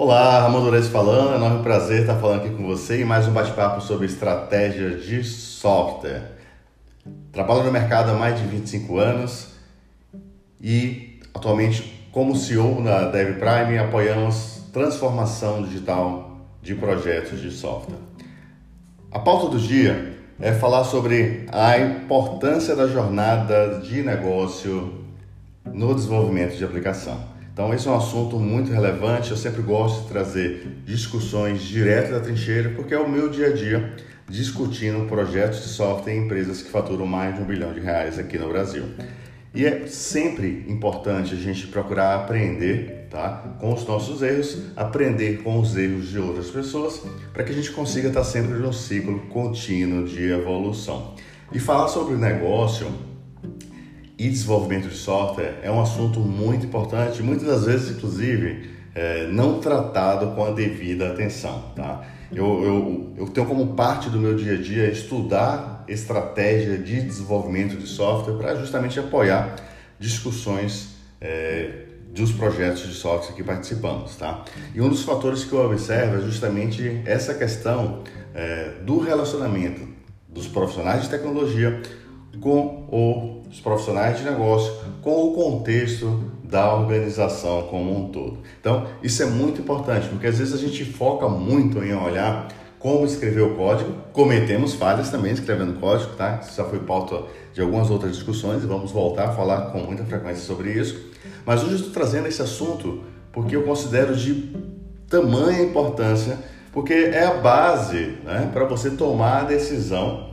Olá, Ramon falando, é um enorme prazer estar falando aqui com você e mais um bate-papo sobre estratégia de software. Trabalho no mercado há mais de 25 anos e atualmente como CEO na DevPrime apoiamos transformação digital de projetos de software. A pauta do dia é falar sobre a importância da jornada de negócio no desenvolvimento de aplicação. Então, esse é um assunto muito relevante. Eu sempre gosto de trazer discussões direto da trincheira, porque é o meu dia a dia discutindo projetos de software em empresas que faturam mais de um bilhão de reais aqui no Brasil. E é sempre importante a gente procurar aprender tá? com os nossos erros, aprender com os erros de outras pessoas, para que a gente consiga estar sempre num ciclo contínuo de evolução. E falar sobre negócio e desenvolvimento de software é um assunto muito importante, muitas das vezes, inclusive, é, não tratado com a devida atenção. Tá? Eu, eu, eu tenho como parte do meu dia a dia estudar estratégia de desenvolvimento de software para justamente apoiar discussões é, dos projetos de software que participamos. Tá? E um dos fatores que eu observo é justamente essa questão é, do relacionamento dos profissionais de tecnologia com os profissionais de negócio, com o contexto da organização como um todo. Então, isso é muito importante, porque às vezes a gente foca muito em olhar como escrever o código, cometemos falhas também escrevendo código, tá? Isso já foi pauta de algumas outras discussões e vamos voltar a falar com muita frequência sobre isso. Mas hoje eu estou trazendo esse assunto porque eu considero de tamanha importância, porque é a base né, para você tomar a decisão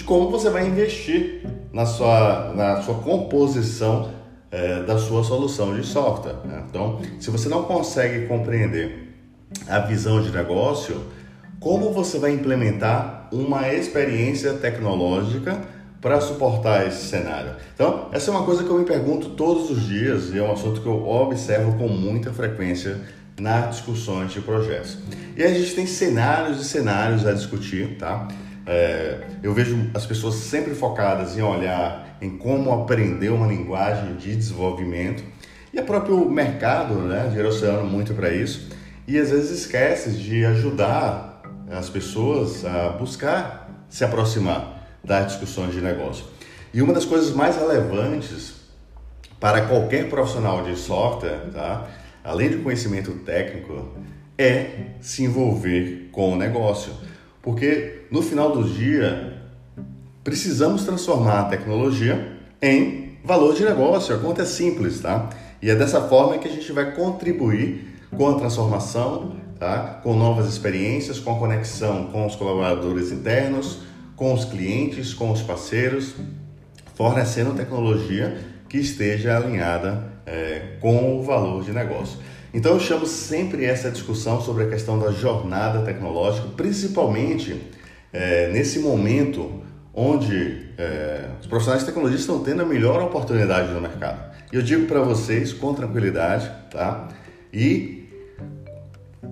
de como você vai investir na sua, na sua composição é, da sua solução de software. Né? Então, se você não consegue compreender a visão de negócio, como você vai implementar uma experiência tecnológica para suportar esse cenário? Então, essa é uma coisa que eu me pergunto todos os dias e é um assunto que eu observo com muita frequência nas discussões de projetos. E a gente tem cenários e cenários a discutir, tá? É, eu vejo as pessoas sempre focadas em olhar em como aprender uma linguagem de desenvolvimento e o próprio mercado, né, direcionando muito para isso e às vezes esquece de ajudar as pessoas a buscar se aproximar das discussões de negócio. E uma das coisas mais relevantes para qualquer profissional de software, tá, além de conhecimento técnico, é se envolver com o negócio. Porque no final do dia, precisamos transformar a tecnologia em valor de negócio. A conta é simples, tá? E é dessa forma que a gente vai contribuir com a transformação, tá? com novas experiências, com a conexão com os colaboradores internos, com os clientes, com os parceiros, fornecendo tecnologia que esteja alinhada é, com o valor de negócio. Então eu chamo sempre essa discussão sobre a questão da jornada tecnológica, principalmente é, nesse momento onde é, os profissionais de tecnologia estão tendo a melhor oportunidade no mercado. E eu digo para vocês com tranquilidade, tá? E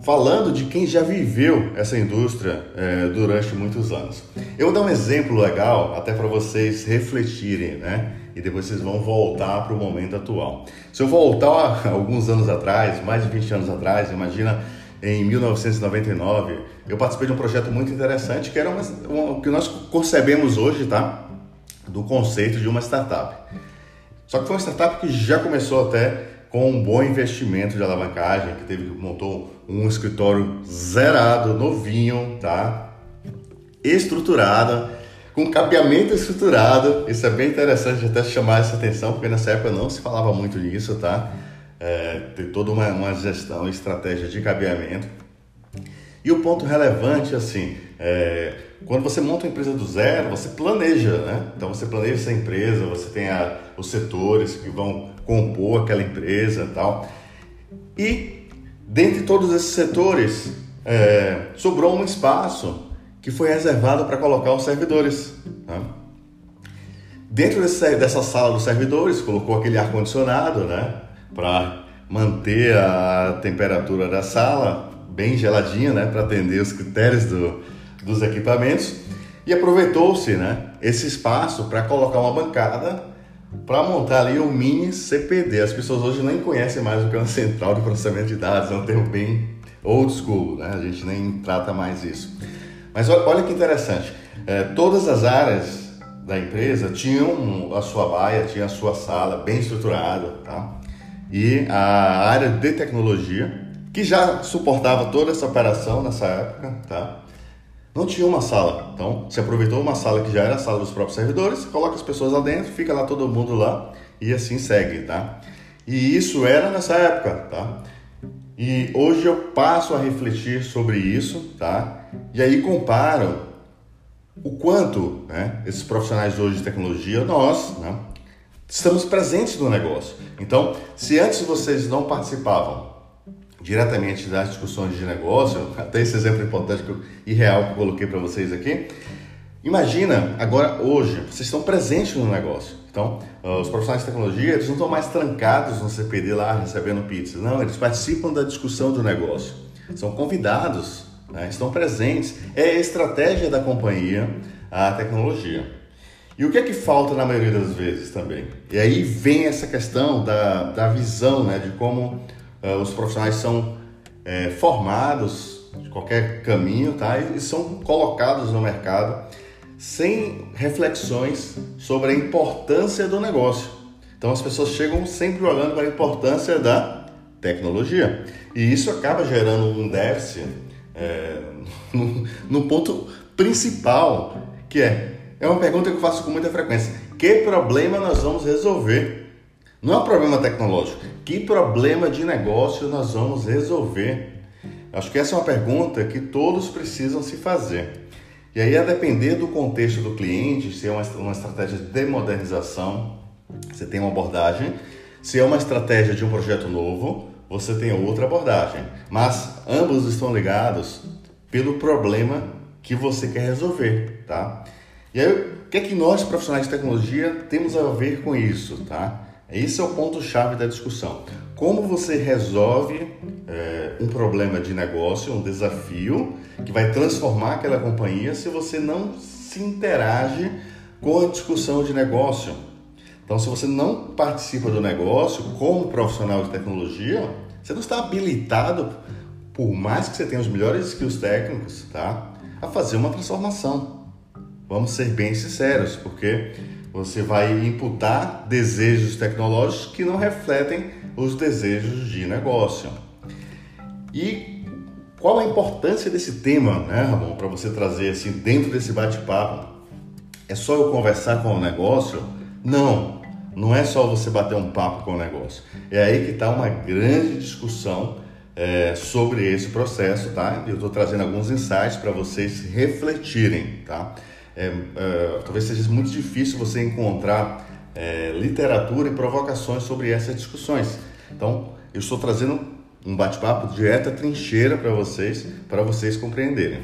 falando de quem já viveu essa indústria é, durante muitos anos. Eu vou dar um exemplo legal até para vocês refletirem, né? E depois vocês vão voltar para o momento atual. Se eu voltar alguns anos atrás, mais de 20 anos atrás, imagina em 1999, eu participei de um projeto muito interessante que era uma, que nós concebemos hoje, tá? Do conceito de uma startup. Só que foi uma startup que já começou até com um bom investimento de alavancagem, que teve montou um escritório zerado, novinho, tá? Estruturada com cabeamento estruturado. Isso é bem interessante até chamar essa atenção, porque nessa época não se falava muito disso, tá? É, tem toda uma, uma gestão, estratégia de cabeamento. E o ponto relevante, assim, é, quando você monta uma empresa do zero, você planeja, né? Então você planeja essa empresa, você tem a, os setores que vão compor aquela empresa e tal. E dentre todos esses setores, é, sobrou um espaço que foi reservado para colocar os servidores. Né? Dentro desse, dessa sala dos servidores, colocou aquele ar-condicionado né? para manter a temperatura da sala bem geladinha né? para atender os critérios do, dos equipamentos e aproveitou-se né? esse espaço para colocar uma bancada para montar ali o mini CPD. As pessoas hoje nem conhecem mais o que é uma central de processamento de dados, é um termo bem old school, né? A gente nem trata mais isso. Mas olha que interessante, é, todas as áreas da empresa tinham a sua baia, tinha a sua sala bem estruturada, tá? E a área de tecnologia, que já suportava toda essa operação nessa época, tá? Não tinha uma sala. Então, se aproveitou uma sala que já era a sala dos próprios servidores, coloca as pessoas lá dentro, fica lá todo mundo lá e assim segue, tá? E isso era nessa época, tá? E hoje eu passo a refletir sobre isso, tá? E aí comparo o quanto né, esses profissionais hoje de tecnologia, nós, né, estamos presentes no negócio. Então, se antes vocês não participavam diretamente das discussões de negócio, até esse exemplo importante e real que eu coloquei para vocês aqui, imagina agora hoje, vocês estão presentes no negócio. Então, os profissionais de tecnologia, eles não estão mais trancados no CPD lá recebendo pizza. Não, eles participam da discussão do negócio. São convidados né? estão presentes. É a estratégia da companhia, a tecnologia. E o que é que falta na maioria das vezes também? E aí vem essa questão da, da visão, né, de como uh, os profissionais são é, formados de qualquer caminho, tá? E são colocados no mercado sem reflexões sobre a importância do negócio. Então as pessoas chegam sempre olhando para a importância da tecnologia. E isso acaba gerando um déficit é, no, no ponto principal, que é, é uma pergunta que eu faço com muita frequência. Que problema nós vamos resolver? Não é um problema tecnológico. Que problema de negócio nós vamos resolver? Acho que essa é uma pergunta que todos precisam se fazer. E aí, a depender do contexto do cliente, se é uma, uma estratégia de modernização, você tem uma abordagem. Se é uma estratégia de um projeto novo, você tem outra abordagem. Mas ambos estão ligados pelo problema que você quer resolver, tá? E aí, o que é que nós, profissionais de tecnologia, temos a ver com isso, tá? Esse é o ponto-chave da discussão. Como você resolve é, um problema de negócio, um desafio que vai transformar aquela companhia se você não se interage com a discussão de negócio? Então, se você não participa do negócio como profissional de tecnologia, você não está habilitado, por mais que você tenha os melhores skills técnicos, tá? A fazer uma transformação. Vamos ser bem sinceros, porque você vai imputar desejos tecnológicos que não refletem os desejos de negócio. E qual a importância desse tema, né, Ramon, para você trazer assim dentro desse bate-papo? É só eu conversar com o negócio? Não, não é só você bater um papo com o negócio. É aí que está uma grande discussão é, sobre esse processo, tá? Eu estou trazendo alguns insights para vocês refletirem, tá? É, é, talvez seja muito difícil você encontrar é, literatura e provocações sobre essas discussões. Então, eu estou trazendo um bate-papo direto à trincheira para vocês, para vocês compreenderem.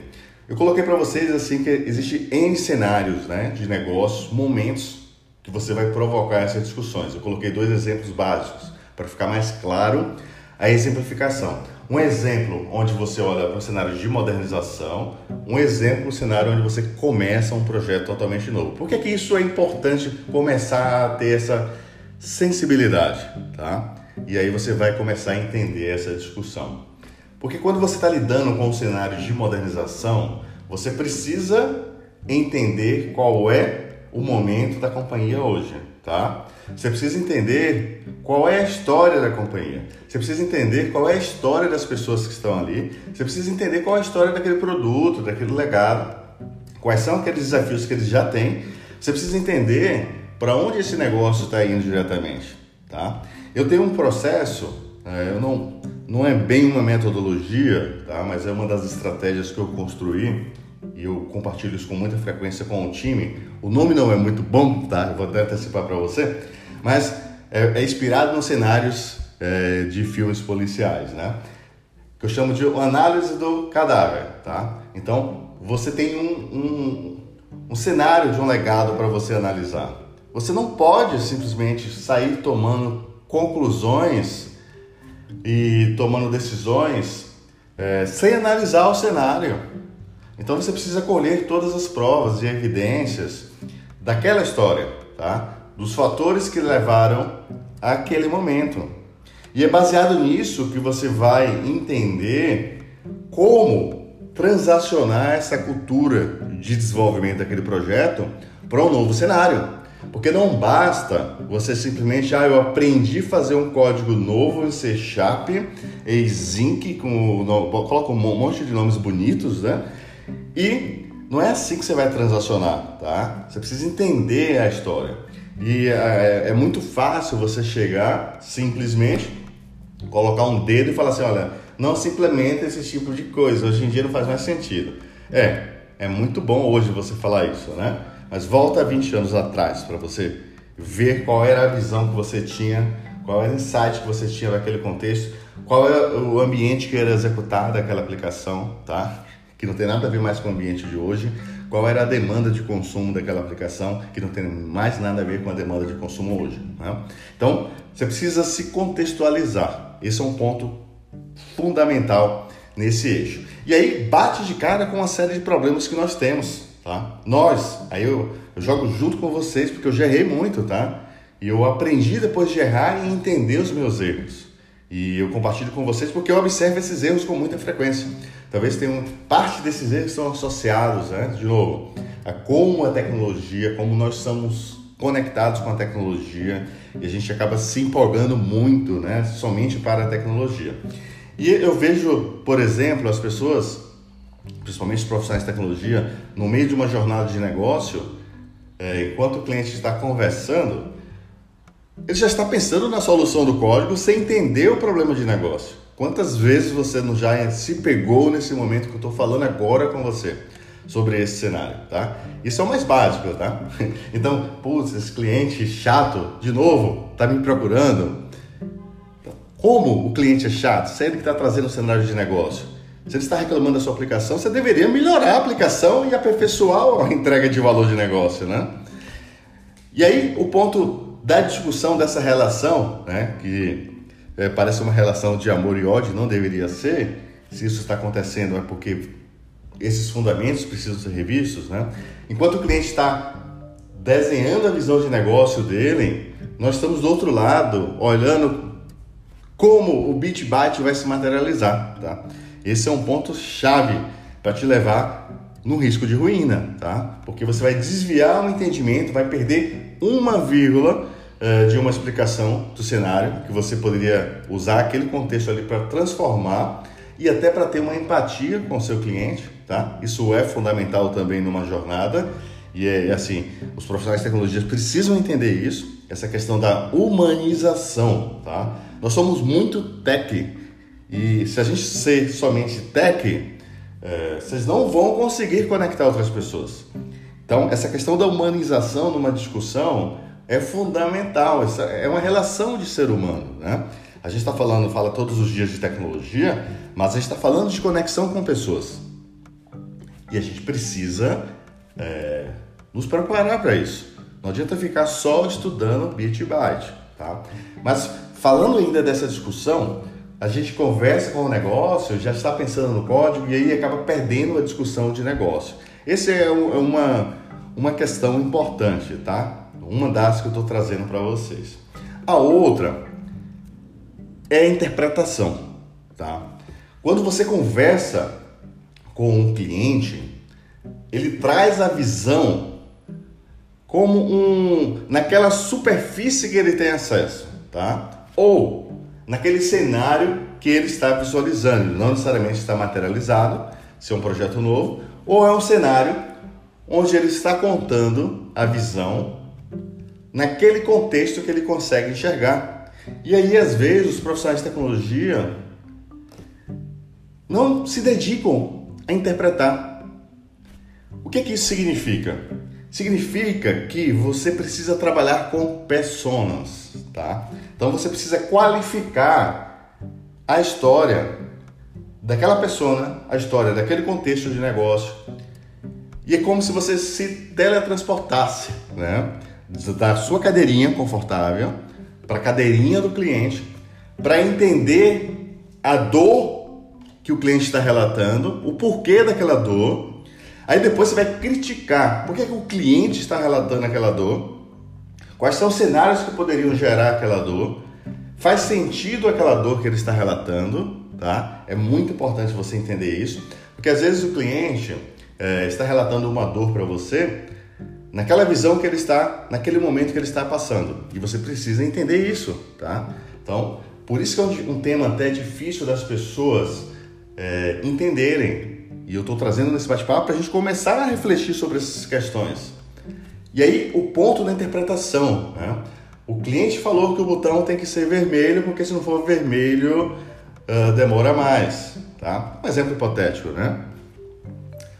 Eu coloquei para vocês assim que existe N cenários né, de negócios, momentos que você vai provocar essas discussões. Eu coloquei dois exemplos básicos para ficar mais claro a exemplificação. Um exemplo onde você olha para um cenário de modernização, um exemplo, um cenário onde você começa um projeto totalmente novo. Por que, que isso é importante começar a ter essa sensibilidade, tá? E aí você vai começar a entender essa discussão. Porque quando você está lidando com um cenário de modernização, você precisa entender qual é o momento da companhia hoje, tá? Você precisa entender qual é a história da companhia. Você precisa entender qual é a história das pessoas que estão ali. Você precisa entender qual é a história daquele produto, daquele legado. Quais são aqueles desafios que eles já têm. Você precisa entender para onde esse negócio está indo diretamente, tá? Eu tenho um processo, é, eu não, não é bem uma metodologia, tá? Mas é uma das estratégias que eu construí e eu compartilho isso com muita frequência com o time. O nome não é muito bom, tá? Eu vou até antecipar para você, mas é, é, inspirado nos cenários é, de filmes policiais, né? Que eu chamo de análise do cadáver, tá? Então, você tem um, um, um cenário de um legado para você analisar. Você não pode simplesmente sair tomando conclusões e tomando decisões é, sem analisar o cenário. Então você precisa colher todas as provas e evidências daquela história, tá? Dos fatores que levaram àquele momento. E é baseado nisso que você vai entender como transacionar essa cultura de desenvolvimento daquele projeto para um novo cenário. Porque não basta você simplesmente, ah, eu aprendi a fazer um código novo em C Sharp, e Zinc, com, coloca um monte de nomes bonitos, né? E não é assim que você vai transacionar, tá? Você precisa entender a história. E é, é muito fácil você chegar simplesmente, colocar um dedo e falar assim, olha, não se implementa esse tipo de coisa, hoje em dia não faz mais sentido. É, é muito bom hoje você falar isso, né? Mas volta 20 anos atrás para você ver qual era a visão que você tinha, qual era o insight que você tinha naquele contexto, qual é o ambiente que era executado aquela aplicação, tá? Que não tem nada a ver mais com o ambiente de hoje. Qual era a demanda de consumo daquela aplicação, que não tem mais nada a ver com a demanda de consumo hoje. Né? Então, você precisa se contextualizar. Esse é um ponto fundamental nesse eixo. E aí bate de cara com uma série de problemas que nós temos tá? Nós, aí eu, eu jogo junto com vocês porque eu já errei muito, tá? E eu aprendi depois de errar e entender os meus erros. E eu compartilho com vocês porque eu observo esses erros com muita frequência. Talvez tenham parte desses erros são associados, né? De novo, a como a tecnologia, como nós somos conectados com a tecnologia e a gente acaba se empolgando muito, né? Somente para a tecnologia. E eu vejo, por exemplo, as pessoas principalmente os profissionais de tecnologia, no meio de uma jornada de negócio, é, enquanto o cliente está conversando, ele já está pensando na solução do código sem entender o problema de negócio. Quantas vezes você não já se pegou nesse momento que eu estou falando agora com você sobre esse cenário, tá? Isso é o mais básico, tá? Então, putz, esse cliente chato, de novo, está me procurando. Como o cliente é chato, sendo que está trazendo um cenário de negócio? Se ele está reclamando da sua aplicação, você deveria melhorar a aplicação e aperfeiçoar a entrega de valor de negócio, né? E aí, o ponto da discussão dessa relação, né, que é, parece uma relação de amor e ódio, não deveria ser, se isso está acontecendo é porque esses fundamentos precisam ser revistos, né? Enquanto o cliente está desenhando a visão de negócio dele, nós estamos do outro lado, olhando como o bit byte vai se materializar, tá? Esse é um ponto chave para te levar no risco de ruína, tá? Porque você vai desviar o entendimento, vai perder uma vírgula uh, de uma explicação do cenário que você poderia usar aquele contexto ali para transformar e até para ter uma empatia com o seu cliente, tá? Isso é fundamental também numa jornada e é assim, os profissionais de tecnologia precisam entender isso, essa questão da humanização, tá? Nós somos muito tech e se a gente ser somente tech, é, vocês não vão conseguir conectar outras pessoas. Então, essa questão da humanização numa discussão é fundamental. Essa é uma relação de ser humano, né? A gente está falando, fala todos os dias de tecnologia, mas a gente está falando de conexão com pessoas. E a gente precisa é, nos preparar para isso. Não adianta ficar só estudando bit byte, tá? Mas falando ainda dessa discussão, a gente conversa com o negócio, já está pensando no código e aí acaba perdendo a discussão de negócio. Essa é, é uma, uma questão importante, tá? Uma das que eu estou trazendo para vocês. A outra é a interpretação, tá? Quando você conversa com um cliente, ele traz a visão como um naquela superfície que ele tem acesso, tá? Ou naquele cenário que ele está visualizando. não necessariamente está materializado, se é um projeto novo, ou é um cenário onde ele está contando a visão naquele contexto que ele consegue enxergar. E aí, às vezes, os profissionais de tecnologia não se dedicam a interpretar. O que, que isso significa? Significa que você precisa trabalhar com personas, tá? Então você precisa qualificar a história daquela pessoa, a história daquele contexto de negócio. E é como se você se teletransportasse, né? Da sua cadeirinha confortável para a cadeirinha do cliente, para entender a dor que o cliente está relatando, o porquê daquela dor Aí depois você vai criticar por que, que o cliente está relatando aquela dor, quais são os cenários que poderiam gerar aquela dor, faz sentido aquela dor que ele está relatando, tá? É muito importante você entender isso, porque às vezes o cliente é, está relatando uma dor para você naquela visão que ele está, naquele momento que ele está passando. E você precisa entender isso, tá? Então, por isso que é um, tema até difícil das pessoas é, entenderem. E eu estou trazendo nesse bate-papo para a gente começar a refletir sobre essas questões. E aí, o ponto da interpretação. Né? O cliente falou que o botão tem que ser vermelho, porque se não for vermelho, uh, demora mais. Tá? Um exemplo hipotético, né?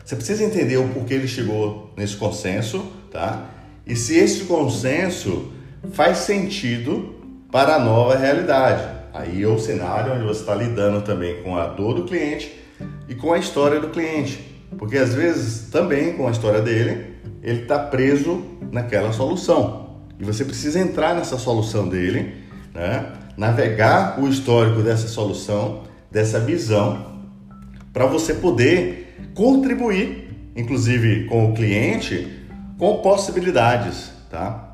Você precisa entender o porquê ele chegou nesse consenso, tá? E se esse consenso faz sentido para a nova realidade. Aí é o cenário onde você está lidando também com a dor do cliente e com a história do cliente. Porque às vezes também com a história dele, ele está preso naquela solução. E você precisa entrar nessa solução dele, né? navegar o histórico dessa solução, dessa visão, para você poder contribuir, inclusive com o cliente, com possibilidades. Tá?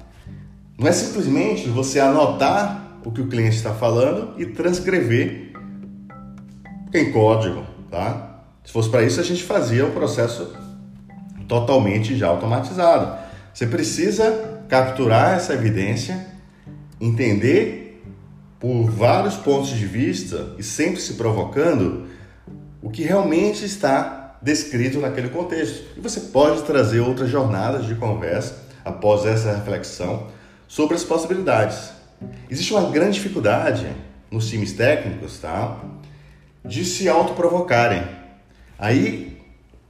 Não é simplesmente você anotar o que o cliente está falando e transcrever em código. Tá? Se fosse para isso, a gente fazia um processo totalmente já automatizado. Você precisa capturar essa evidência, entender por vários pontos de vista e sempre se provocando o que realmente está descrito naquele contexto. E você pode trazer outras jornadas de conversa após essa reflexão sobre as possibilidades. Existe uma grande dificuldade nos times técnicos, tá? De se autoprovocarem. Aí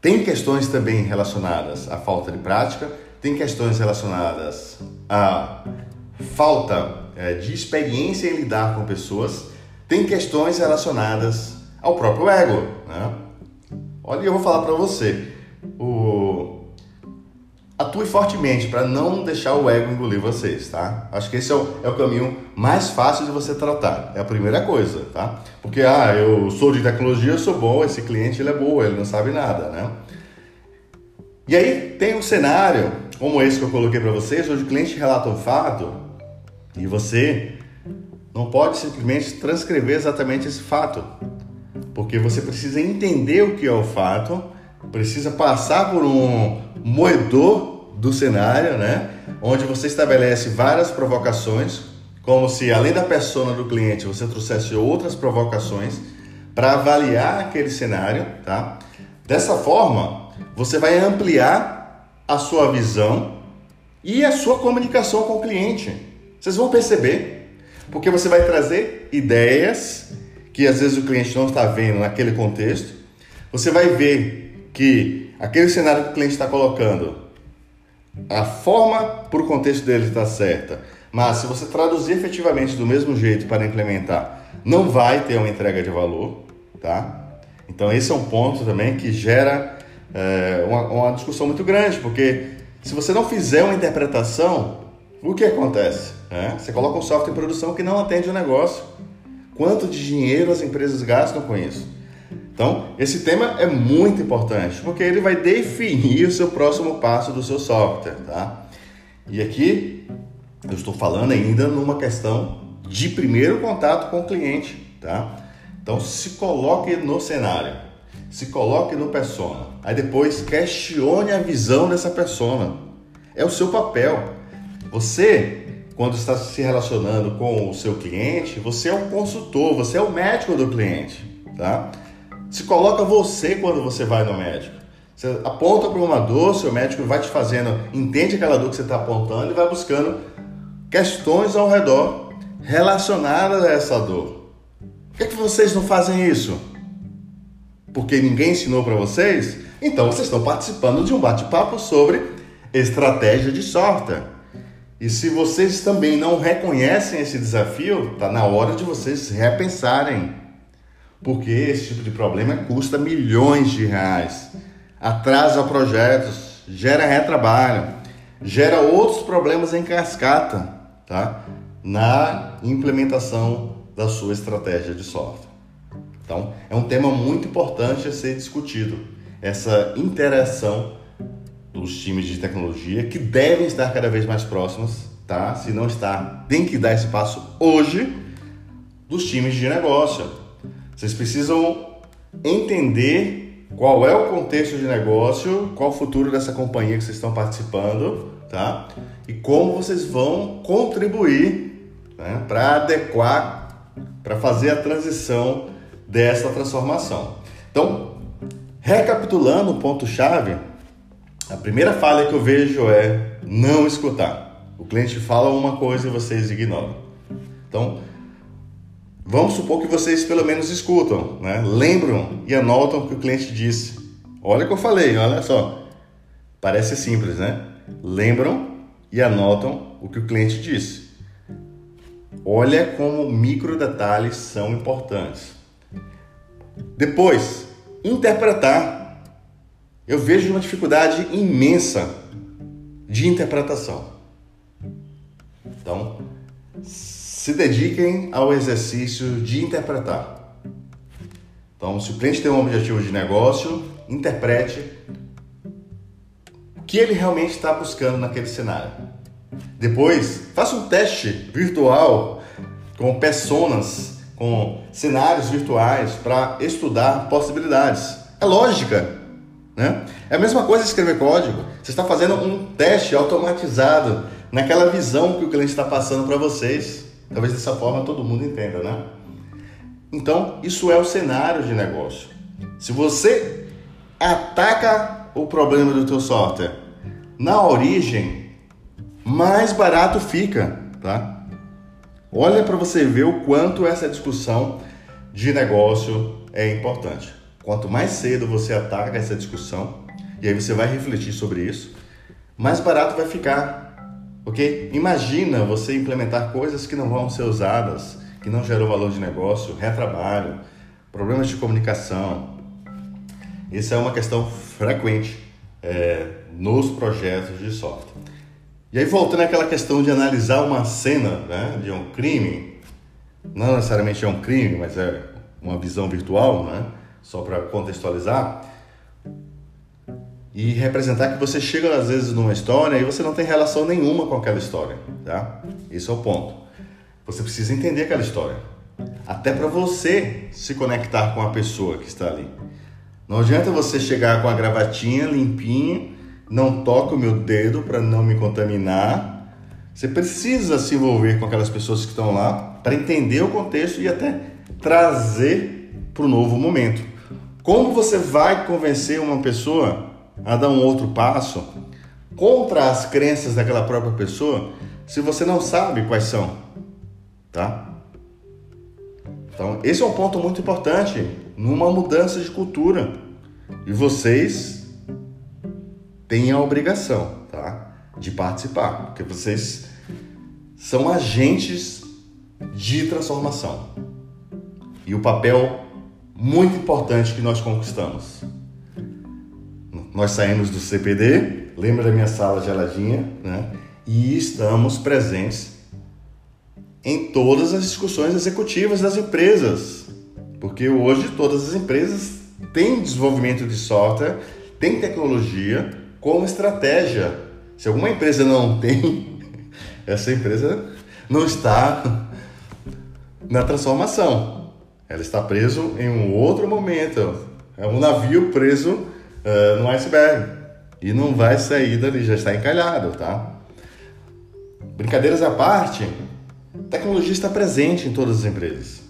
tem questões também relacionadas à falta de prática, tem questões relacionadas à falta é, de experiência em lidar com pessoas, tem questões relacionadas ao próprio ego. Né? Olha, eu vou falar para você, o... atue fortemente para não deixar o ego engolir vocês, tá? Acho que esse é o, é o caminho mais fácil de você tratar, é a primeira coisa, tá? Porque, ah, eu sou de tecnologia, eu sou bom, esse cliente ele é bom, ele não sabe nada, né? E aí tem um cenário como esse que eu coloquei para vocês, onde o cliente relata um fato e você não pode simplesmente transcrever exatamente esse fato, porque você precisa entender o que é o fato, precisa passar por um moedor do cenário, né? Onde você estabelece várias provocações, como se além da persona do cliente você trouxesse outras provocações para avaliar aquele cenário, tá? Dessa forma, você vai ampliar a sua visão e a sua comunicação com o cliente. Vocês vão perceber, porque você vai trazer ideias que às vezes o cliente não está vendo naquele contexto. Você vai ver que aquele cenário que o cliente está colocando, a forma para o contexto dele está certa, mas se você traduzir efetivamente do mesmo jeito para implementar, não vai ter uma entrega de valor, tá? Então esse é um ponto também que gera é, uma, uma discussão muito grande, porque se você não fizer uma interpretação, o que acontece? É, você coloca um software em produção que não atende o negócio. Quanto de dinheiro as empresas gastam com isso? Então, esse tema é muito importante, porque ele vai definir o seu próximo passo do seu software, tá? E aqui eu estou falando ainda numa questão de primeiro contato com o cliente, tá? Então, se coloque no cenário se coloque no persona. Aí depois questione a visão dessa persona. É o seu papel. Você, quando está se relacionando com o seu cliente, você é um consultor, você é o médico do cliente, tá? Se coloca você quando você vai no médico. Você aponta para uma dor, seu médico vai te fazendo, entende aquela dor que você está apontando e vai buscando questões ao redor relacionadas a essa dor. Por que, é que vocês não fazem isso? porque ninguém ensinou para vocês, então vocês estão participando de um bate-papo sobre estratégia de software. E se vocês também não reconhecem esse desafio, está na hora de vocês repensarem. Porque esse tipo de problema custa milhões de reais, atrasa projetos, gera retrabalho, gera outros problemas em cascata, tá? Na implementação da sua estratégia de software. Então, é um tema muito importante a ser discutido, essa interação dos times de tecnologia que devem estar cada vez mais próximos, tá? Se não está, tem que dar esse passo hoje dos times de negócio. Vocês precisam entender qual é o contexto de negócio, qual o futuro dessa companhia que vocês estão participando, tá? E como vocês vão contribuir né, para adequar, para fazer a transição dessa transformação. Então, recapitulando o ponto-chave, a primeira falha que eu vejo é não escutar. O cliente fala uma coisa e vocês ignoram. Então, vamos supor que vocês pelo menos escutam, né? lembram e anotam o que o cliente disse. Olha o que eu falei, olha só. Parece simples, né? Lembram e anotam o que o cliente disse. Olha como micro detalhes são importantes. Depois, interpretar. Eu vejo uma dificuldade imensa de interpretação. Então, se dediquem ao exercício de interpretar. Então, se o cliente tem um objetivo de negócio, interprete o que ele realmente está buscando naquele cenário. Depois, faça um teste virtual com personas com cenários virtuais para estudar possibilidades. É lógica, né? É a mesma coisa escrever código. Você está fazendo um teste automatizado naquela visão que o cliente está passando para vocês. Talvez dessa forma todo mundo entenda, né? Então, isso é o cenário de negócio. Se você ataca o problema do teu software na origem, mais barato fica, tá? Olha para você ver o quanto essa discussão de negócio é importante. Quanto mais cedo você ataca essa discussão, e aí você vai refletir sobre isso, mais barato vai ficar. Ok? Imagina você implementar coisas que não vão ser usadas, que não geram valor de negócio, retrabalho, problemas de comunicação. Isso é uma questão frequente é, nos projetos de software. E aí voltando àquela questão de analisar uma cena né, de um crime, não necessariamente é um crime, mas é uma visão virtual, né, só para contextualizar, e representar que você chega às vezes numa história e você não tem relação nenhuma com aquela história, tá? Esse é o ponto. Você precisa entender aquela história, até para você se conectar com a pessoa que está ali. Não adianta você chegar com a gravatinha limpinha não toco o meu dedo para não me contaminar. Você precisa se envolver com aquelas pessoas que estão lá para entender o contexto e até trazer para o novo momento. Como você vai convencer uma pessoa a dar um outro passo contra as crenças daquela própria pessoa se você não sabe quais são, tá? Então, esse é um ponto muito importante numa mudança de cultura. E vocês têm a obrigação, tá? De participar, porque vocês são agentes de transformação. E o papel muito importante que nós conquistamos. Nós saímos do CPD, lembra da minha sala geladinha, né? E estamos presentes em todas as discussões executivas das empresas. Porque hoje todas as empresas têm desenvolvimento de software, têm tecnologia como estratégia. Se alguma empresa não tem, essa empresa não está na transformação. Ela está preso em um outro momento. É um navio preso uh, no iceberg e não vai sair dali, já está encalhado, tá? Brincadeiras à parte, tecnologia está presente em todas as empresas.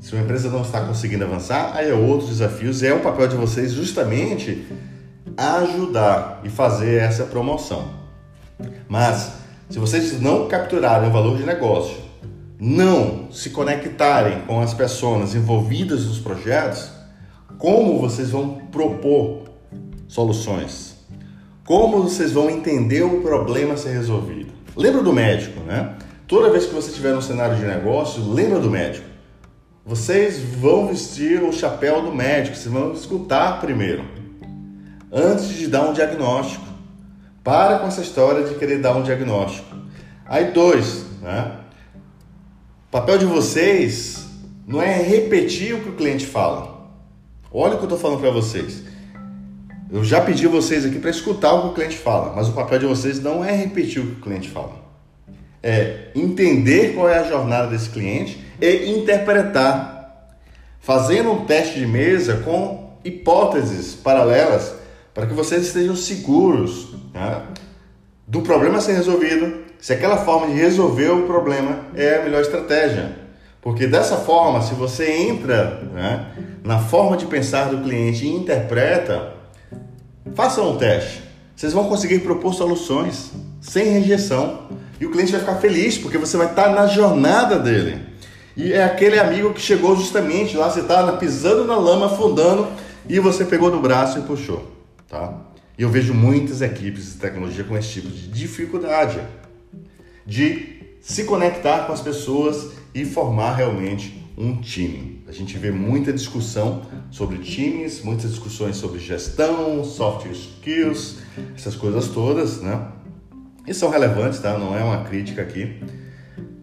Se uma empresa não está conseguindo avançar, aí é outros desafios. É o papel de vocês justamente ajudar e fazer essa promoção. Mas se vocês não capturarem o valor de negócio, não se conectarem com as pessoas envolvidas nos projetos, como vocês vão propor soluções? Como vocês vão entender o problema ser resolvido? Lembra do médico, né? Toda vez que você estiver no cenário de negócio, lembra do médico. Vocês vão vestir o chapéu do médico, vocês vão escutar primeiro antes de dar um diagnóstico. Para com essa história de querer dar um diagnóstico. Aí, dois, né? O papel de vocês não é repetir o que o cliente fala. Olha o que eu estou falando para vocês. Eu já pedi vocês aqui para escutar o que o cliente fala, mas o papel de vocês não é repetir o que o cliente fala. É entender qual é a jornada desse cliente e interpretar. fazendo um teste de mesa com hipóteses paralelas para que vocês estejam seguros né, do problema ser resolvido, se aquela forma de resolver o problema é a melhor estratégia. Porque dessa forma, se você entra né, na forma de pensar do cliente e interpreta, façam um teste. Vocês vão conseguir propor soluções sem rejeição. E o cliente vai ficar feliz porque você vai estar na jornada dele. E é aquele amigo que chegou justamente lá, você está pisando na lama, afundando, e você pegou no braço e puxou. Tá? E eu vejo muitas equipes de tecnologia com esse tipo de dificuldade de se conectar com as pessoas e formar realmente um time. A gente vê muita discussão sobre times, muitas discussões sobre gestão, soft skills, essas coisas todas, né? E são relevantes, tá? Não é uma crítica aqui.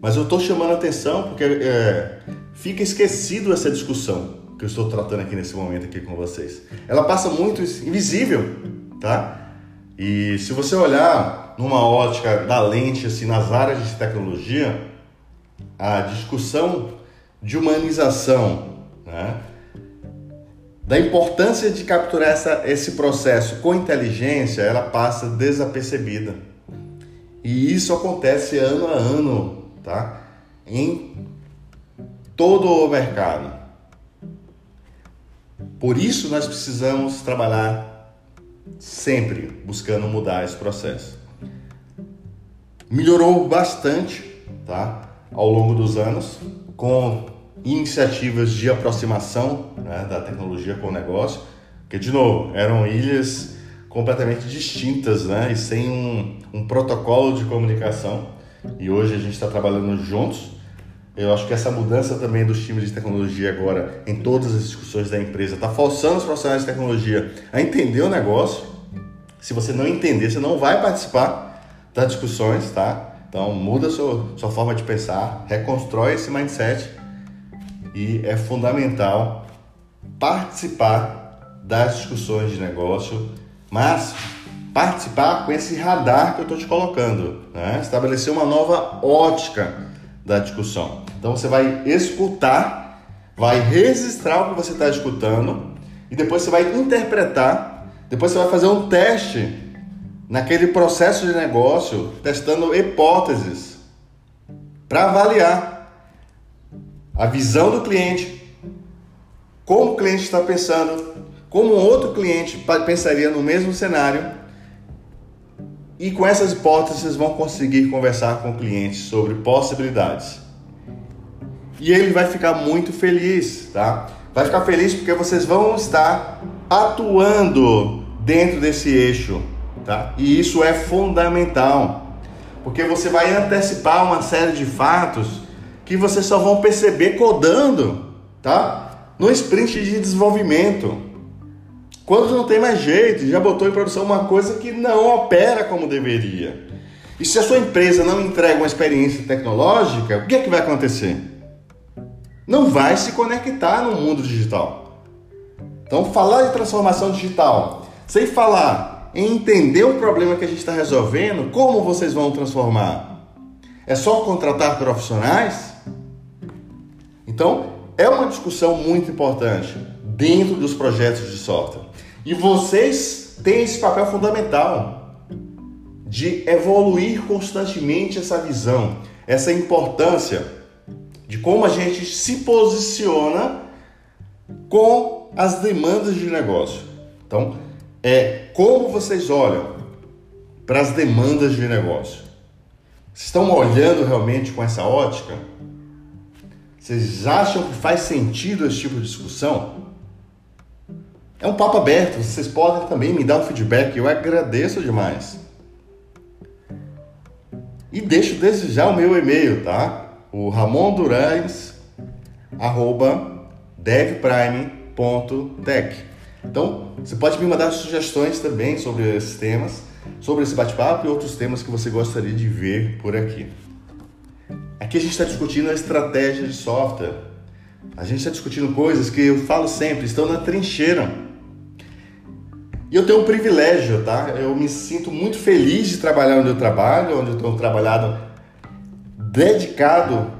Mas eu estou chamando a atenção porque é, fica esquecido essa discussão que eu estou tratando aqui nesse momento aqui com vocês. Ela passa muito invisível, tá? E se você olhar numa ótica da lente, assim, nas áreas de tecnologia, a discussão de humanização, né? da importância de capturar essa, esse processo com inteligência, ela passa desapercebida. E isso acontece ano a ano, tá? Em todo o mercado. Por isso nós precisamos trabalhar sempre buscando mudar esse processo. Melhorou bastante, tá? Ao longo dos anos, com iniciativas de aproximação né, da tecnologia com o negócio, que de novo eram ilhas completamente distintas, né? E sem um, um protocolo de comunicação. E hoje a gente está trabalhando juntos. Eu acho que essa mudança também dos times de tecnologia agora em todas as discussões da empresa está forçando os profissionais de tecnologia a entender o negócio. Se você não entender, você não vai participar das discussões, tá? Então muda sua, sua forma de pensar, reconstrói esse mindset e é fundamental participar das discussões de negócio mas participar com esse radar que eu estou te colocando, né? estabelecer uma nova ótica da discussão. Então você vai escutar, vai registrar o que você está escutando e depois você vai interpretar, depois você vai fazer um teste naquele processo de negócio, testando hipóteses para avaliar a visão do cliente, como o cliente está pensando, como outro cliente pensaria no mesmo cenário. E com essas hipóteses vão conseguir conversar com o cliente sobre possibilidades. E ele vai ficar muito feliz, tá? Vai ficar feliz porque vocês vão estar atuando dentro desse eixo, tá? E isso é fundamental, porque você vai antecipar uma série de fatos que vocês só vão perceber codando, tá? No sprint de desenvolvimento. Quando não tem mais jeito, já botou em produção uma coisa que não opera como deveria. E se a sua empresa não entrega uma experiência tecnológica, o que é que vai acontecer? Não vai se conectar no mundo digital. Então, falar de transformação digital, sem falar entender o problema que a gente está resolvendo, como vocês vão transformar? É só contratar profissionais? Então, é uma discussão muito importante dentro dos projetos de software. E vocês têm esse papel fundamental de evoluir constantemente essa visão, essa importância de como a gente se posiciona com as demandas de negócio. Então, é como vocês olham para as demandas de negócio. Vocês estão olhando realmente com essa ótica? Vocês acham que faz sentido esse tipo de discussão? É um papo aberto, vocês podem também me dar um feedback, eu agradeço demais. E deixo desde já o meu e-mail, tá? O ramondurans, arroba devprime.tech. Então, você pode me mandar sugestões também sobre esses temas, sobre esse bate-papo e outros temas que você gostaria de ver por aqui. Aqui a gente está discutindo a estratégia de software. A gente está discutindo coisas que eu falo sempre, estão na trincheira. E eu tenho um privilégio, tá? Eu me sinto muito feliz de trabalhar onde eu trabalho, onde eu tenho trabalhado dedicado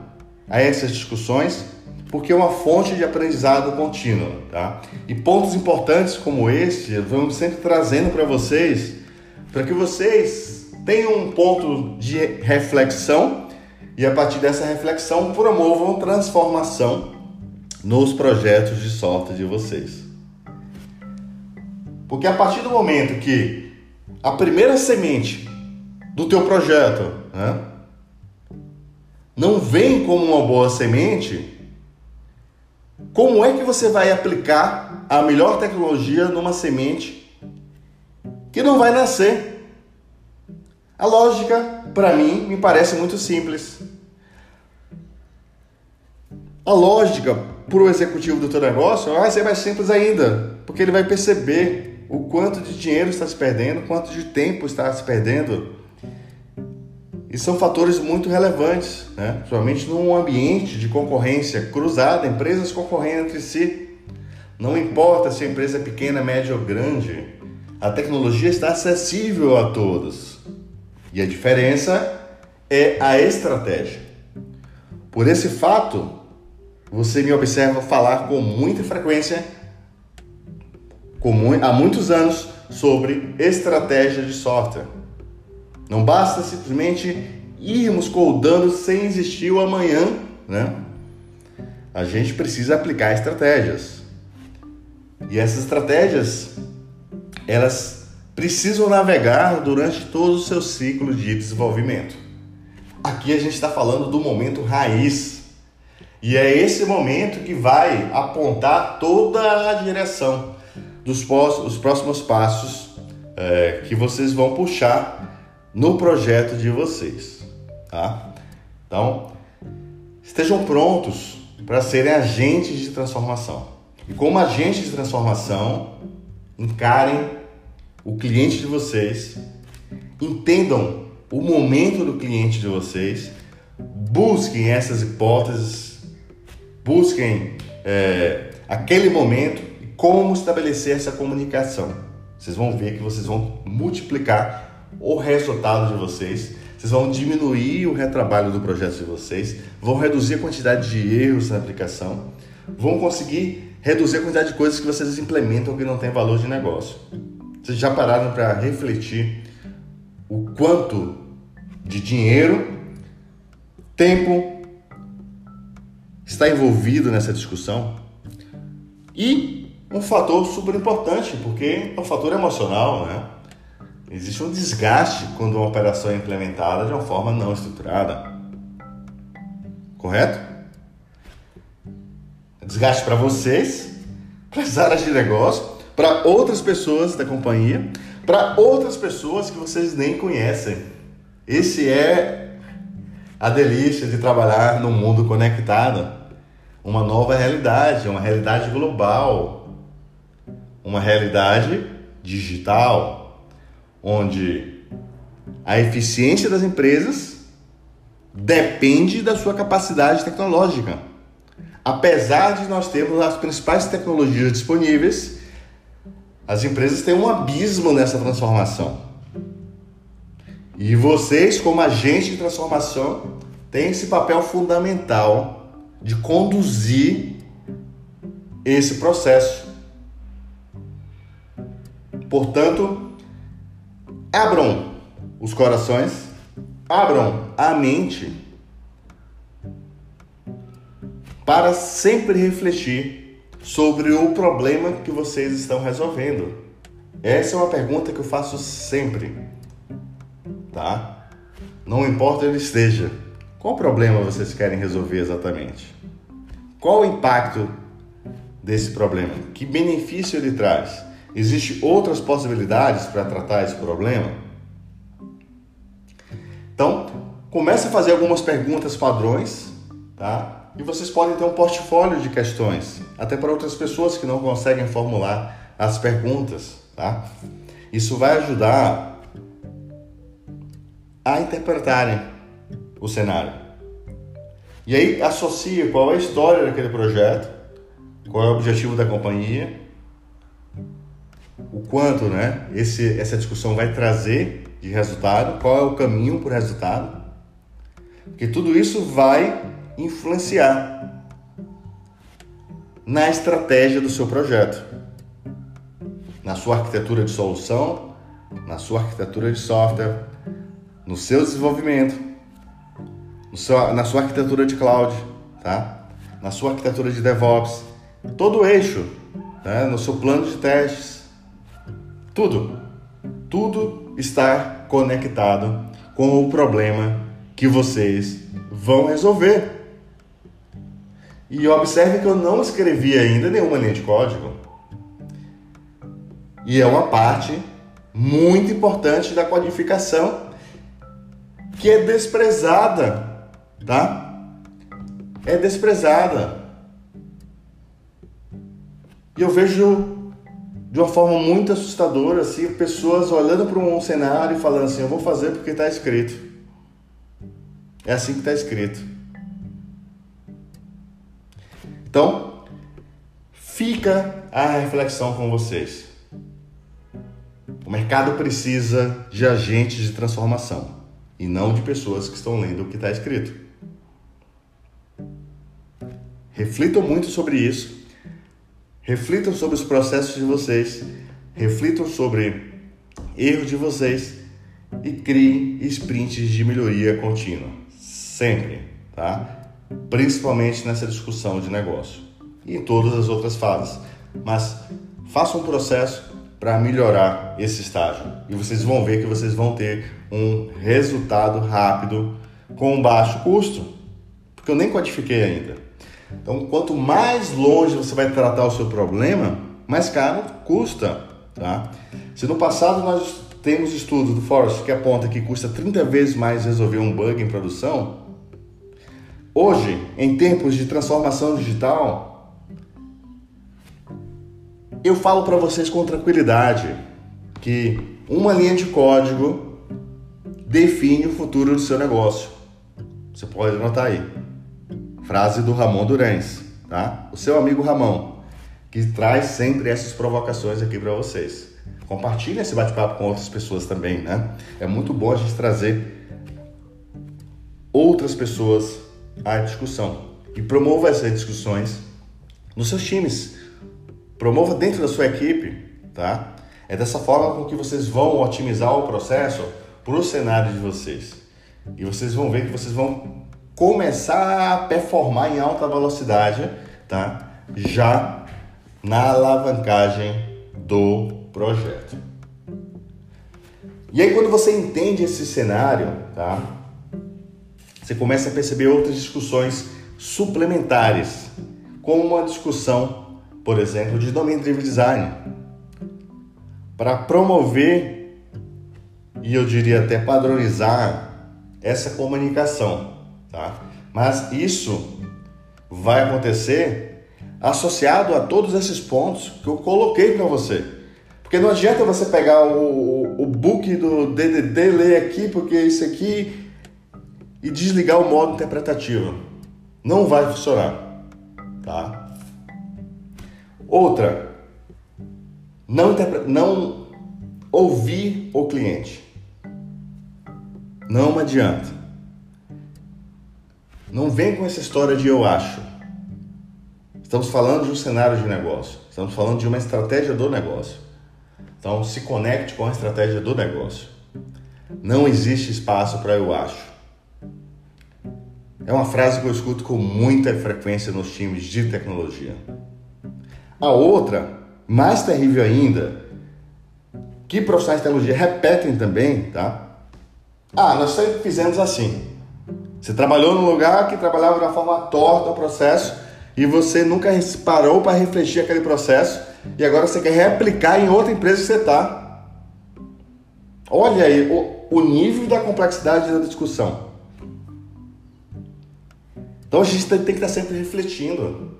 a essas discussões, porque é uma fonte de aprendizado contínuo, tá? E pontos importantes como este, vamos sempre trazendo para vocês, para que vocês tenham um ponto de reflexão e a partir dessa reflexão promovam transformação nos projetos de software de vocês. Porque a partir do momento que a primeira semente do teu projeto né, não vem como uma boa semente, como é que você vai aplicar a melhor tecnologia numa semente que não vai nascer? A lógica, para mim, me parece muito simples. A lógica para o executivo do teu negócio vai ser mais simples ainda, porque ele vai perceber o quanto de dinheiro está se perdendo, quanto de tempo está se perdendo e são fatores muito relevantes, né? principalmente num ambiente de concorrência cruzada, empresas concorrendo entre si. Não importa se a empresa é pequena, média ou grande, a tecnologia está acessível a todos. E a diferença é a estratégia. Por esse fato, você me observa falar com muita frequência, com, há muitos anos, sobre estratégia de software. Não basta simplesmente irmos codando sem existir o amanhã, né? A gente precisa aplicar estratégias. E essas estratégias, elas precisam navegar durante todo o seu ciclo de desenvolvimento. Aqui a gente está falando do momento raiz. E é esse momento que vai apontar toda a direção dos próximos passos é, que vocês vão puxar no projeto de vocês, tá? Então, estejam prontos para serem agentes de transformação. E como agentes de transformação, encarem o cliente de vocês, entendam o momento do cliente de vocês, busquem essas hipóteses, busquem é, aquele momento e como estabelecer essa comunicação. Vocês vão ver que vocês vão multiplicar o resultado de vocês, vocês vão diminuir o retrabalho do projeto de vocês, vão reduzir a quantidade de erros na aplicação, vão conseguir reduzir a quantidade de coisas que vocês implementam que não tem valor de negócio. Vocês já pararam para refletir o quanto de dinheiro, tempo está envolvido nessa discussão? E um fator super importante, porque é um fator emocional, né? Existe um desgaste quando uma operação é implementada de uma forma não estruturada. Correto? Desgaste para vocês, para as áreas de negócio, para outras pessoas da companhia, para outras pessoas que vocês nem conhecem. Esse é a delícia de trabalhar num mundo conectado. Uma nova realidade, uma realidade global, uma realidade digital onde a eficiência das empresas depende da sua capacidade tecnológica. Apesar de nós termos as principais tecnologias disponíveis, as empresas têm um abismo nessa transformação. E vocês, como agente de transformação, têm esse papel fundamental de conduzir esse processo. Portanto, Abram os corações, abram a mente para sempre refletir sobre o problema que vocês estão resolvendo. Essa é uma pergunta que eu faço sempre, tá? Não importa onde esteja. Qual problema vocês querem resolver exatamente? Qual o impacto desse problema? Que benefício ele traz? Existem outras possibilidades para tratar esse problema? Então, comece a fazer algumas perguntas padrões, tá? E vocês podem ter um portfólio de questões, até para outras pessoas que não conseguem formular as perguntas, tá? Isso vai ajudar a interpretarem o cenário. E aí associa qual é a história daquele projeto, qual é o objetivo da companhia o quanto né, esse, essa discussão vai trazer de resultado, qual é o caminho para o resultado, porque tudo isso vai influenciar na estratégia do seu projeto, na sua arquitetura de solução, na sua arquitetura de software, no seu desenvolvimento, no seu, na sua arquitetura de cloud, tá? na sua arquitetura de DevOps, todo o eixo, né? no seu plano de testes, tudo, tudo está conectado com o problema que vocês vão resolver. E observe que eu não escrevi ainda nenhuma linha de código. E é uma parte muito importante da codificação que é desprezada, tá? É desprezada. E eu vejo de uma forma muito assustadora assim, pessoas olhando para um cenário e falando assim: "Eu vou fazer porque está escrito". É assim que está escrito. Então, fica a reflexão com vocês. O mercado precisa de agentes de transformação e não de pessoas que estão lendo o que está escrito. Reflitam muito sobre isso, reflitam sobre os processos de vocês, reflitam sobre erros de vocês e criem sprints de melhoria contínua, sempre, tá? principalmente nessa discussão de negócio e em todas as outras fases. Mas faça um processo para melhorar esse estágio e vocês vão ver que vocês vão ter um resultado rápido com baixo custo, porque eu nem quantifiquei ainda. Então, quanto mais longe você vai tratar o seu problema, mais caro custa, tá? Se no passado nós temos estudos do Forest que aponta que custa 30 vezes mais resolver um bug em produção, Hoje, em tempos de transformação digital, eu falo para vocês com tranquilidade que uma linha de código define o futuro do seu negócio. Você pode anotar aí. Frase do Ramon Durães, tá? O seu amigo Ramon, que traz sempre essas provocações aqui para vocês. Compartilhe esse bate-papo com outras pessoas também, né? É muito bom a gente trazer outras pessoas a discussão e promova essas discussões nos seus times. Promova dentro da sua equipe, tá? É dessa forma com que vocês vão otimizar o processo para o cenário de vocês. E vocês vão ver que vocês vão começar a performar em alta velocidade, tá? Já na alavancagem do projeto. E aí quando você entende esse cenário, tá? você começa a perceber outras discussões suplementares, como uma discussão, por exemplo, de Domain Driven Design, para promover e eu diria até padronizar essa comunicação, tá? Mas isso vai acontecer associado a todos esses pontos que eu coloquei para você. Porque não adianta você pegar o, o book do DDD, ler aqui, porque isso aqui e desligar o modo interpretativo. Não vai funcionar, tá? Outra, não, não ouvir o cliente. Não adianta. Não vem com essa história de eu acho. Estamos falando de um cenário de negócio. Estamos falando de uma estratégia do negócio. Então se conecte com a estratégia do negócio. Não existe espaço para eu acho. É uma frase que eu escuto com muita frequência nos times de tecnologia. A outra, mais terrível ainda, que profissionais de tecnologia repetem também, tá? Ah, nós sempre fizemos assim. Você trabalhou num lugar que trabalhava de uma forma torta o processo e você nunca parou para refletir aquele processo e agora você quer replicar em outra empresa que você está. Olha aí o, o nível da complexidade da discussão. Então a gente tem que estar sempre refletindo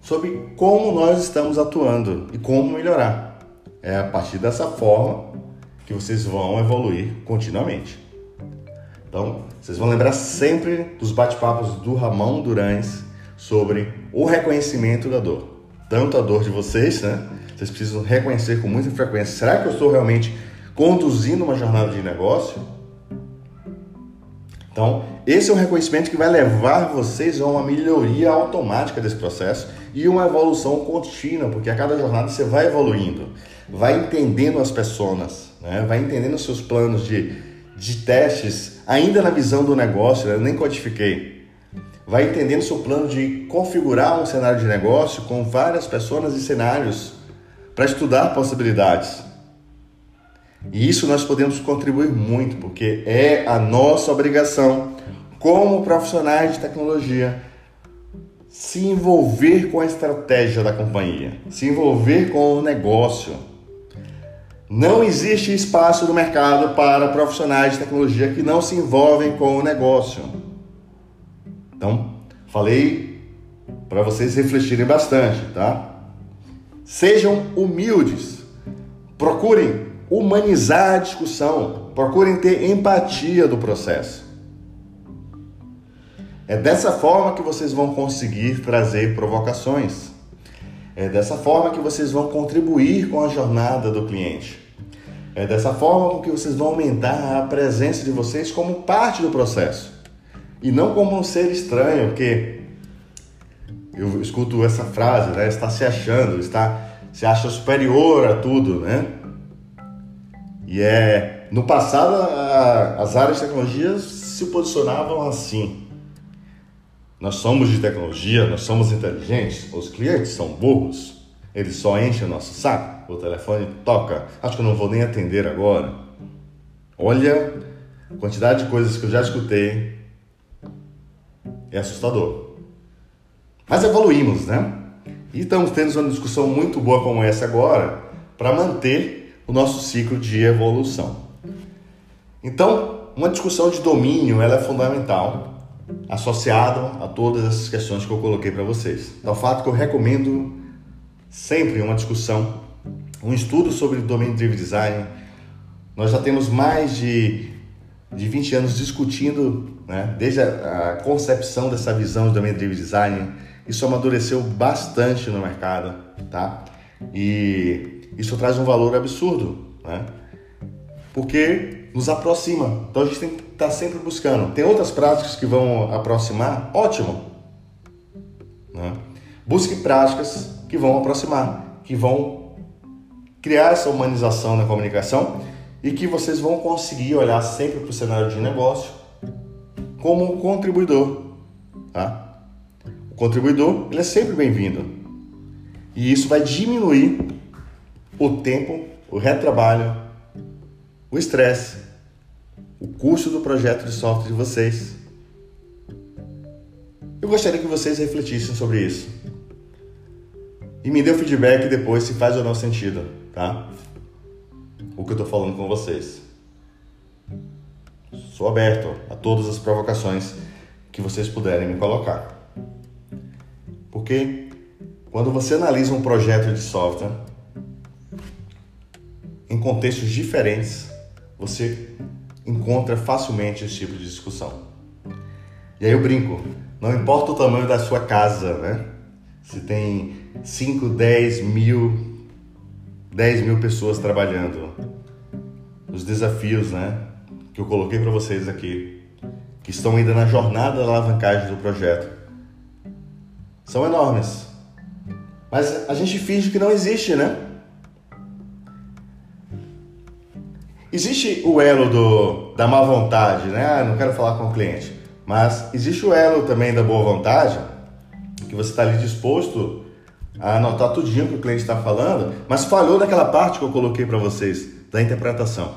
sobre como nós estamos atuando e como melhorar. É a partir dessa forma que vocês vão evoluir continuamente. Então, vocês vão lembrar sempre dos bate-papos do Ramon Durães sobre o reconhecimento da dor. Tanto a dor de vocês, né? Vocês precisam reconhecer com muita frequência. Será que eu estou realmente conduzindo uma jornada de negócio? Então, esse é um reconhecimento que vai levar vocês a uma melhoria automática desse processo e uma evolução contínua, porque a cada jornada você vai evoluindo, vai entendendo as pessoas, né? vai entendendo os seus planos de, de testes, ainda na visão do negócio, eu nem codifiquei. Vai entendendo seu plano de configurar um cenário de negócio com várias pessoas e cenários para estudar possibilidades. E isso nós podemos contribuir muito, porque é a nossa obrigação, como profissionais de tecnologia, se envolver com a estratégia da companhia, se envolver com o negócio. Não existe espaço no mercado para profissionais de tecnologia que não se envolvem com o negócio. Então, falei para vocês refletirem bastante, tá? Sejam humildes. Procurem humanizar a discussão, procurem ter empatia do processo. É dessa forma que vocês vão conseguir trazer provocações. É dessa forma que vocês vão contribuir com a jornada do cliente. É dessa forma que vocês vão aumentar a presença de vocês como parte do processo e não como um ser estranho, porque eu escuto essa frase, né? Está se achando, está se acha superior a tudo, né? E é no passado a, as áreas de tecnologia se posicionavam assim. Nós somos de tecnologia, nós somos inteligentes, os clientes são burros, eles só enchem o nosso saco, o telefone toca, acho que eu não vou nem atender agora. Olha a quantidade de coisas que eu já escutei, é assustador. Mas evoluímos, né? E estamos tendo uma discussão muito boa como essa agora para manter o nosso ciclo de evolução. Então, uma discussão de domínio ela é fundamental, associado a todas essas questões que eu coloquei para vocês. Então, o fato que eu recomendo sempre uma discussão, um estudo sobre o domínio driven design. Nós já temos mais de, de 20 anos discutindo, né, desde a, a concepção dessa visão de domínio driven design. Isso amadureceu bastante no mercado, tá? E isso traz um valor absurdo, né? Porque nos aproxima. Então a gente tem que estar sempre buscando. Tem outras práticas que vão aproximar? Ótimo. Né? Busque práticas que vão aproximar, que vão criar essa humanização na comunicação e que vocês vão conseguir olhar sempre para o cenário de negócio como um contribuidor. Tá? O contribuidor ele é sempre bem-vindo. E isso vai diminuir o tempo, o retrabalho, o estresse, o custo do projeto de software de vocês. Eu gostaria que vocês refletissem sobre isso. E me dê o feedback depois se faz ou não sentido, tá? O que eu estou falando com vocês. Sou aberto a todas as provocações que vocês puderem me colocar. Porque quando você analisa um projeto de software, em contextos diferentes, você encontra facilmente esse tipo de discussão. E aí eu brinco, não importa o tamanho da sua casa, né? Se tem 5, 10 mil, 10 mil pessoas trabalhando, os desafios, né? Que eu coloquei para vocês aqui, que estão ainda na jornada da alavancagem do projeto, são enormes. Mas a gente finge que não existe, né? Existe o elo do, da má vontade, né? Ah, não quero falar com o cliente. Mas existe o elo também da boa vontade, que você está ali disposto a anotar tudinho que o cliente está falando, mas falhou naquela parte que eu coloquei para vocês, da interpretação.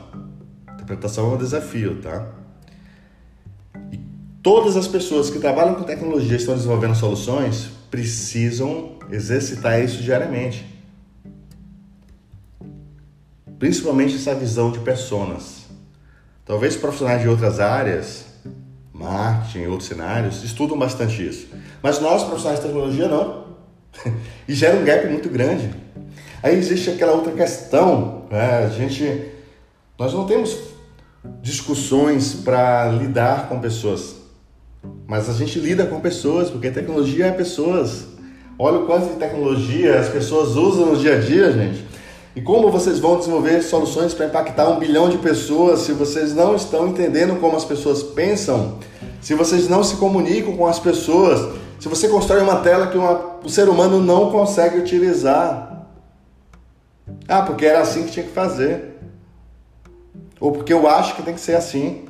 Interpretação é um desafio, tá? E todas as pessoas que trabalham com tecnologia estão desenvolvendo soluções precisam exercitar isso diariamente principalmente essa visão de personas. Talvez profissionais de outras áreas, marketing, outros cenários, estudam bastante isso. Mas nós, profissionais de tecnologia, não. E gera um gap muito grande. Aí existe aquela outra questão, né? a gente, nós não temos discussões para lidar com pessoas, mas a gente lida com pessoas, porque tecnologia é pessoas. Olha o quanto de tecnologia as pessoas usam no dia a dia, gente. E como vocês vão desenvolver soluções para impactar um bilhão de pessoas se vocês não estão entendendo como as pessoas pensam, se vocês não se comunicam com as pessoas, se você constrói uma tela que uma, o ser humano não consegue utilizar? Ah, porque era assim que tinha que fazer. Ou porque eu acho que tem que ser assim.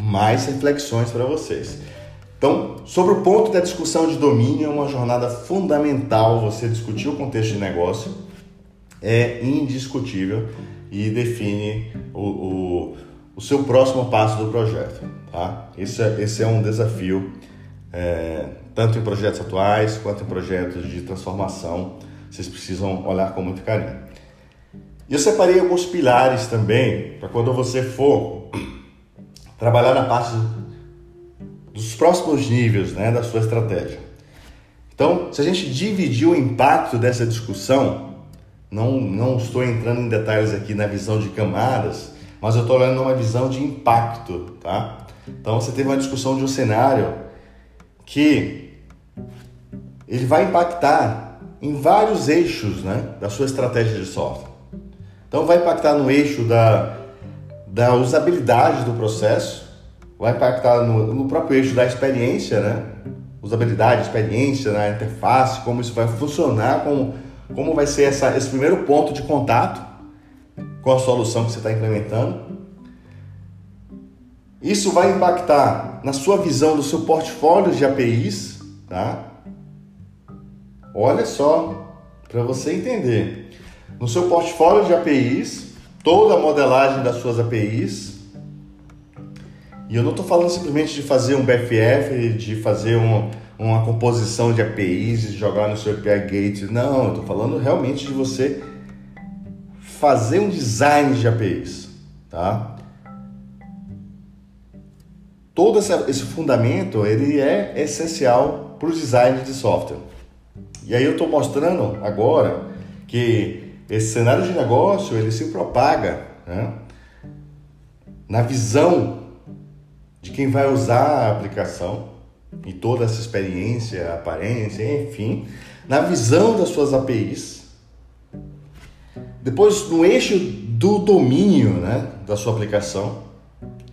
Mais reflexões para vocês. Então, sobre o ponto da discussão de domínio, é uma jornada fundamental você discutir o contexto de negócio, é indiscutível e define o, o, o seu próximo passo do projeto. Tá? Esse, é, esse é um desafio, é, tanto em projetos atuais quanto em projetos de transformação, vocês precisam olhar com muito carinho. E eu separei alguns pilares também para quando você for trabalhar na parte dos próximos níveis né, da sua estratégia. Então, se a gente dividir o impacto dessa discussão, não, não estou entrando em detalhes aqui na visão de camadas, mas eu estou olhando numa visão de impacto, tá? Então, você teve uma discussão de um cenário que ele vai impactar em vários eixos né, da sua estratégia de software. Então, vai impactar no eixo da, da usabilidade do processo, vai impactar no, no próprio eixo da experiência, né? Usabilidade, experiência na interface, como isso vai funcionar, como, como vai ser essa, esse primeiro ponto de contato com a solução que você está implementando. Isso vai impactar na sua visão do seu portfólio de APIs, tá? Olha só, para você entender. No seu portfólio de APIs, toda a modelagem das suas APIs, e eu não estou falando simplesmente de fazer um BFF, de fazer um, uma composição de APIs e jogar no seu API Gate. Não, eu estou falando realmente de você fazer um design de APIs, tá? Todo esse fundamento ele é essencial para o design de software. E aí eu estou mostrando agora que esse cenário de negócio ele se propaga né? na visão de quem vai usar a aplicação e toda essa experiência, aparência, enfim, na visão das suas APIs. Depois, no eixo do domínio né, da sua aplicação,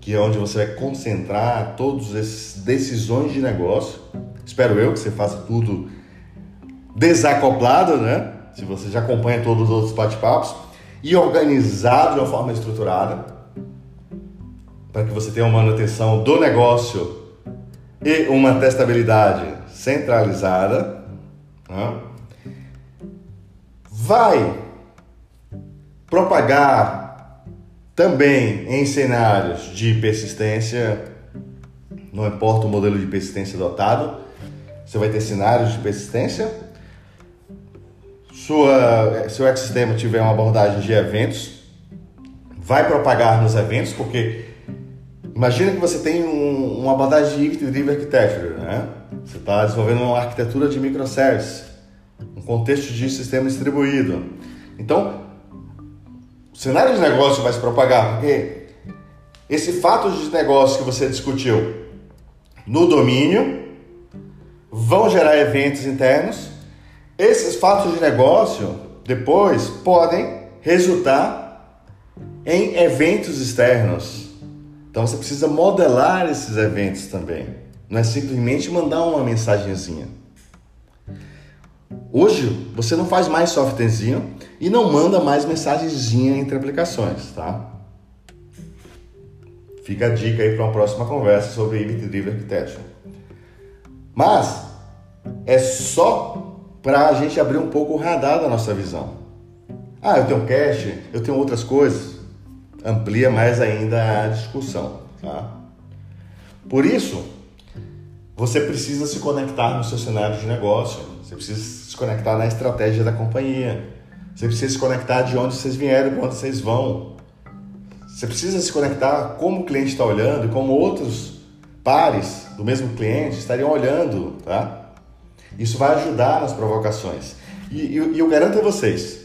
que é onde você vai concentrar todas essas decisões de negócio. Espero eu que você faça tudo desacoplado, né? Se você já acompanha todos os outros bate-papos e organizado de uma forma estruturada para que você tenha uma manutenção do negócio e uma testabilidade centralizada, né? vai propagar também em cenários de persistência, não importa o modelo de persistência adotado, você vai ter cenários de persistência. Sua, seu ecossistema tiver uma abordagem de eventos, vai propagar nos eventos, porque Imagina que você tem um, uma abordagem de Event Architecture, né? Você está desenvolvendo uma arquitetura de microservices, um contexto de sistema distribuído. Então, o cenário de negócio vai se propagar, porque esse fato de negócio que você discutiu no domínio vão gerar eventos internos. Esses fatos de negócio depois podem resultar em eventos externos. Então você precisa modelar esses eventos também. Não é simplesmente mandar uma mensagenzinha. Hoje você não faz mais softwarezinho e não manda mais mensagenzinha entre aplicações, tá? Fica a dica aí para uma próxima conversa sobre Event Driven Architecture. Mas é só para a gente abrir um pouco o radar da nossa visão. Ah, eu tenho cache, eu tenho outras coisas amplia mais ainda a discussão. Tá? Por isso, você precisa se conectar no seu cenário de negócio, você precisa se conectar na estratégia da companhia, você precisa se conectar de onde vocês vieram para onde vocês vão. Você precisa se conectar como o cliente está olhando como outros pares do mesmo cliente estariam olhando, tá? Isso vai ajudar nas provocações. E, e, e eu garanto a vocês,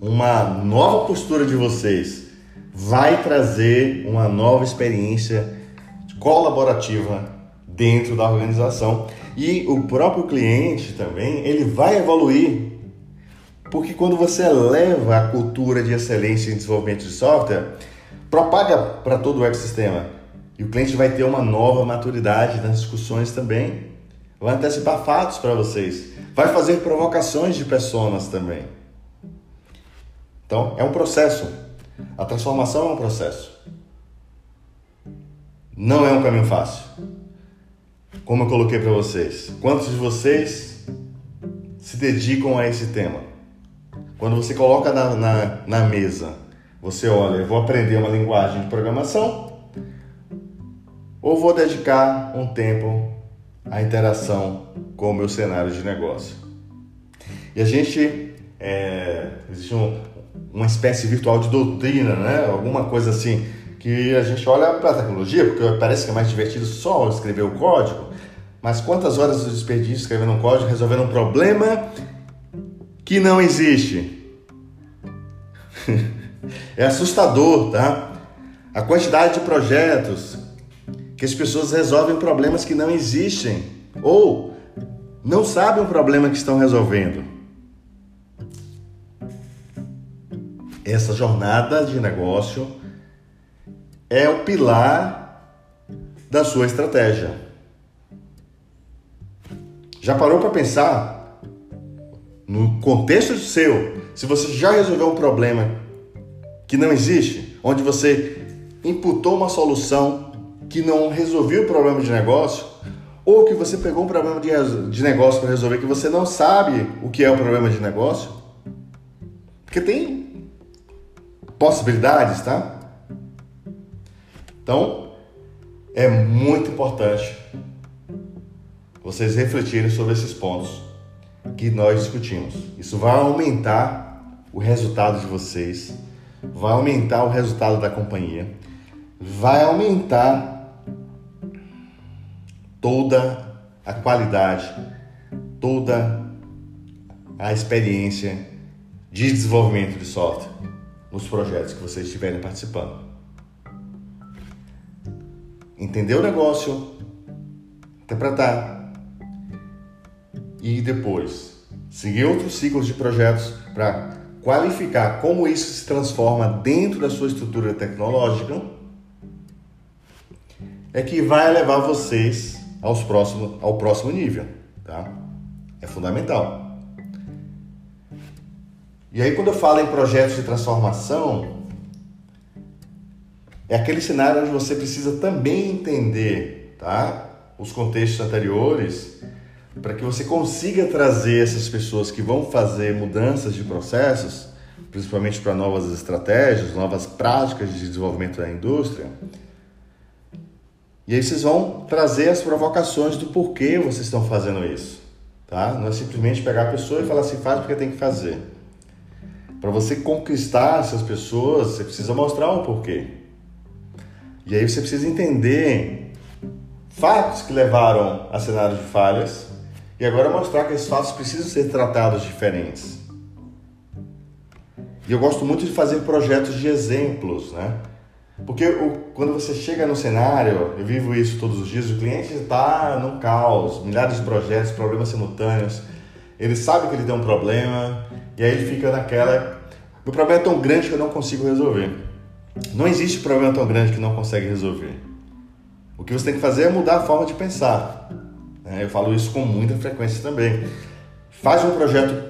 uma nova postura de vocês vai trazer uma nova experiência colaborativa dentro da organização e o próprio cliente também ele vai evoluir Porque quando você eleva a cultura de excelência em desenvolvimento de software, propaga para todo o ecossistema. E o cliente vai ter uma nova maturidade nas discussões também. Vai antecipar fatos para vocês. Vai fazer provocações de pessoas também. Então, é um processo. A transformação é um processo. Não é um caminho fácil. Como eu coloquei para vocês. Quantos de vocês se dedicam a esse tema? Quando você coloca na, na, na mesa, você olha, eu vou aprender uma linguagem de programação ou vou dedicar um tempo à interação com o meu cenário de negócio. E a gente, é, existe um, uma espécie virtual de doutrina, né? alguma coisa assim, que a gente olha para a tecnologia, porque parece que é mais divertido só escrever o código, mas quantas horas de desperdício escrevendo um código, resolvendo um problema que não existe. é assustador, tá? A quantidade de projetos que as pessoas resolvem problemas que não existem ou não sabem o problema que estão resolvendo. Essa jornada de negócio é o pilar da sua estratégia. Já parou para pensar no contexto seu, se você já resolveu um problema que não existe, onde você imputou uma solução que não resolveu o problema de negócio, ou que você pegou um problema de, de negócio para resolver que você não sabe o que é o problema de negócio, porque tem possibilidades, tá? Então, é muito importante vocês refletirem sobre esses pontos que nós discutimos. Isso vai aumentar o resultado de vocês, vai aumentar o resultado da companhia, vai aumentar toda a qualidade, toda a experiência de desenvolvimento de software nos projetos que vocês estiverem participando. Entender o negócio, interpretar, e depois seguir outros ciclos de projetos para qualificar como isso se transforma dentro da sua estrutura tecnológica, é que vai levar vocês aos próximo, ao próximo nível, tá? É fundamental. E aí quando eu falo em projetos de transformação, é aquele cenário onde você precisa também entender, tá? Os contextos anteriores para que você consiga trazer essas pessoas que vão fazer mudanças de processos, principalmente para novas estratégias, novas práticas de desenvolvimento da indústria. E aí vocês vão trazer as provocações do porquê vocês estão fazendo isso, tá? Não é simplesmente pegar a pessoa e falar assim, faz porque tem que fazer. Para você conquistar essas pessoas, você precisa mostrar o porquê. E aí você precisa entender fatos que levaram a cenários de falhas e agora mostrar que esses fatos precisam ser tratados diferentes. E eu gosto muito de fazer projetos de exemplos, né? Porque o, quando você chega no cenário, eu vivo isso todos os dias, o cliente está no caos, milhares de projetos, problemas simultâneos. Ele sabe que ele tem um problema e aí ele fica naquela. O problema é tão grande que eu não consigo resolver. Não existe problema tão grande que não consegue resolver. O que você tem que fazer é mudar a forma de pensar. É, eu falo isso com muita frequência também. Faz um projeto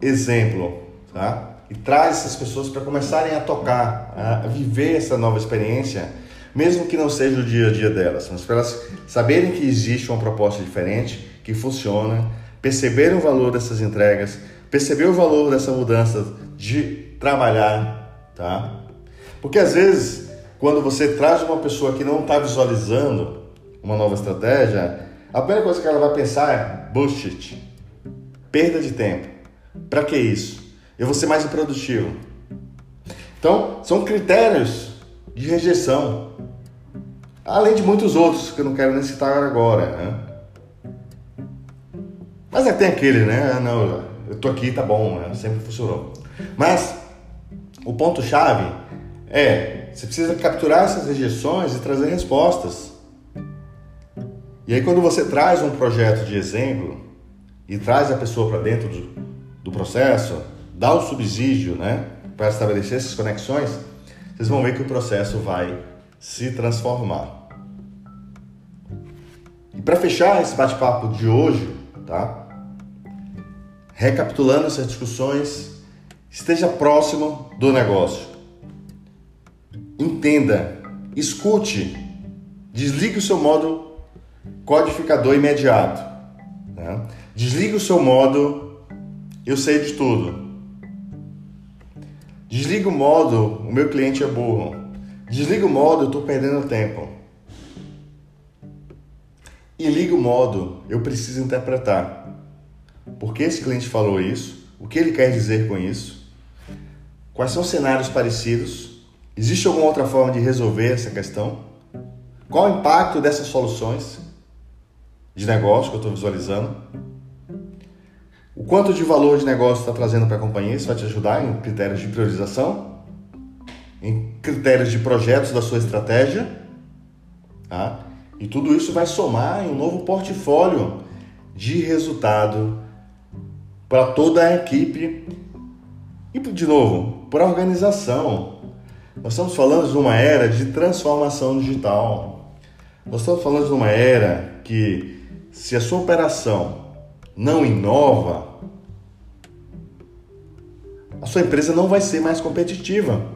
exemplo, tá? E traz essas pessoas para começarem a tocar, a viver essa nova experiência, mesmo que não seja o dia a dia delas, mas para elas saberem que existe uma proposta diferente, que funciona, perceber o valor dessas entregas, perceber o valor dessa mudança de trabalhar, tá? Porque às vezes, quando você traz uma pessoa que não está visualizando uma nova estratégia, a primeira coisa que ela vai pensar é bullshit, perda de tempo. Para que isso? Eu vou ser mais improdutivo. Então, são critérios de rejeição. Além de muitos outros que eu não quero nem citar agora. Né? Mas é, tem aquele, né? Ah, não, eu tô aqui, tá bom, né? sempre funcionou. Mas o ponto-chave é: você precisa capturar essas rejeições e trazer respostas. E aí, quando você traz um projeto de exemplo e traz a pessoa para dentro do, do processo, dá o subsídio né, para estabelecer essas conexões, vocês vão ver que o processo vai se transformar. E para fechar esse bate-papo de hoje, tá? Recapitulando essas discussões, esteja próximo do negócio. Entenda, escute, desligue o seu modo codificador imediato. Né? O seu modo eu sei de tudo. Desliga o modo o meu cliente é burro. Desliga o modo eu estou perdendo tempo. E liga o modo eu preciso interpretar. Por que esse cliente falou isso? O que ele quer dizer com isso? Quais são cenários parecidos? Existe alguma outra forma de resolver essa questão? Qual o impacto dessas soluções de negócio que eu estou visualizando? O quanto de valor de negócio está trazendo para a companhia? Isso vai te ajudar em critérios de priorização, em critérios de projetos da sua estratégia. Tá? E tudo isso vai somar em um novo portfólio de resultado para toda a equipe e, de novo, para a organização. Nós estamos falando de uma era de transformação digital. Nós estamos falando de uma era que, se a sua operação não inova, a sua empresa não vai ser mais competitiva.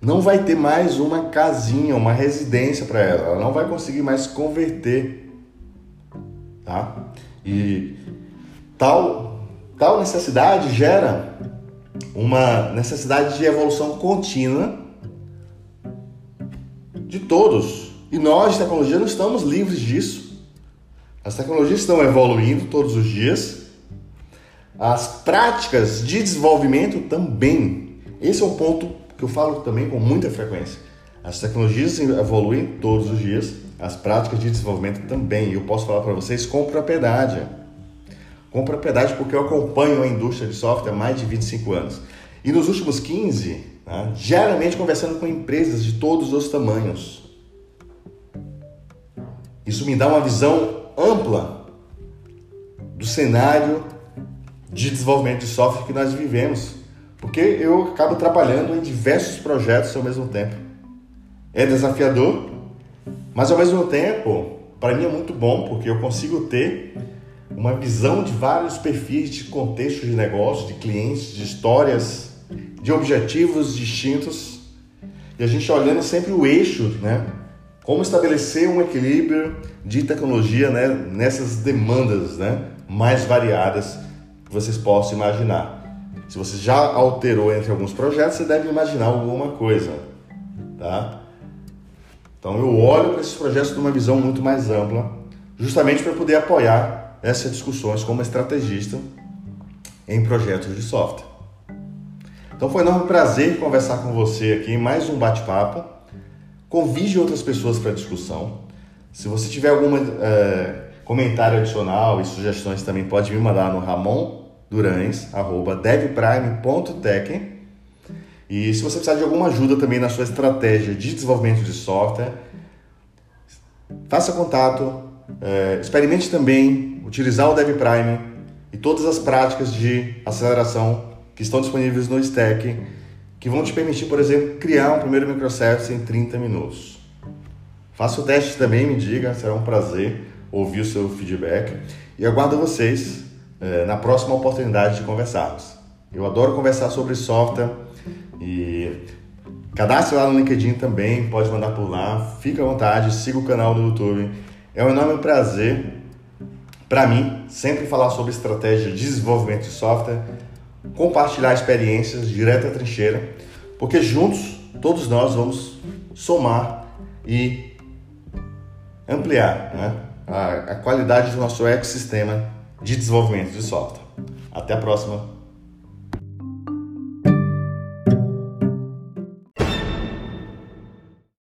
Não vai ter mais uma casinha, uma residência para ela. Ela não vai conseguir mais converter. Tá? E tal Tal necessidade gera uma necessidade de evolução contínua de todos. E nós, de tecnologia, não estamos livres disso. As tecnologias estão evoluindo todos os dias. As práticas de desenvolvimento também. Esse é um ponto que eu falo também com muita frequência. As tecnologias evoluem todos os dias, as práticas de desenvolvimento também. Eu posso falar para vocês com propriedade com propriedade porque eu acompanho a indústria de software há mais de 25 anos. E nos últimos 15, né, conversando com empresas de todos os tamanhos. Isso me dá uma visão ampla do cenário de desenvolvimento de software que nós vivemos, porque eu acabo trabalhando em diversos projetos ao mesmo tempo. É desafiador, mas ao mesmo tempo, para mim é muito bom, porque eu consigo ter uma visão de vários perfis de contextos de negócio, de clientes, de histórias, de objetivos distintos. E a gente olhando sempre o eixo, né? Como estabelecer um equilíbrio de tecnologia né? nessas demandas né? mais variadas que vocês possam imaginar. Se você já alterou entre alguns projetos, você deve imaginar alguma coisa, tá? Então eu olho para esses projetos de uma visão muito mais ampla, justamente para poder apoiar essas discussões como estrategista em projetos de software. Então foi um enorme prazer conversar com você aqui em mais um bate-papo. Convide outras pessoas para a discussão. Se você tiver algum é, comentário adicional e sugestões também pode me mandar no ramondurães@devprime.tech. E se você precisar de alguma ajuda também na sua estratégia de desenvolvimento de software, faça contato, é, experimente também utilizar o DevPrime e todas as práticas de aceleração que estão disponíveis no Stack, que vão te permitir, por exemplo, criar um primeiro microservice em 30 minutos. Faça o teste também, me diga, será um prazer ouvir o seu feedback e aguardo vocês eh, na próxima oportunidade de conversarmos. Eu adoro conversar sobre software e cadastre lá no LinkedIn também, pode mandar por lá, fique à vontade, siga o canal no YouTube. É um enorme prazer para mim, sempre falar sobre estratégia de desenvolvimento de software, compartilhar experiências direto à trincheira, porque juntos todos nós vamos somar e ampliar né, a, a qualidade do nosso ecossistema de desenvolvimento de software. Até a próxima!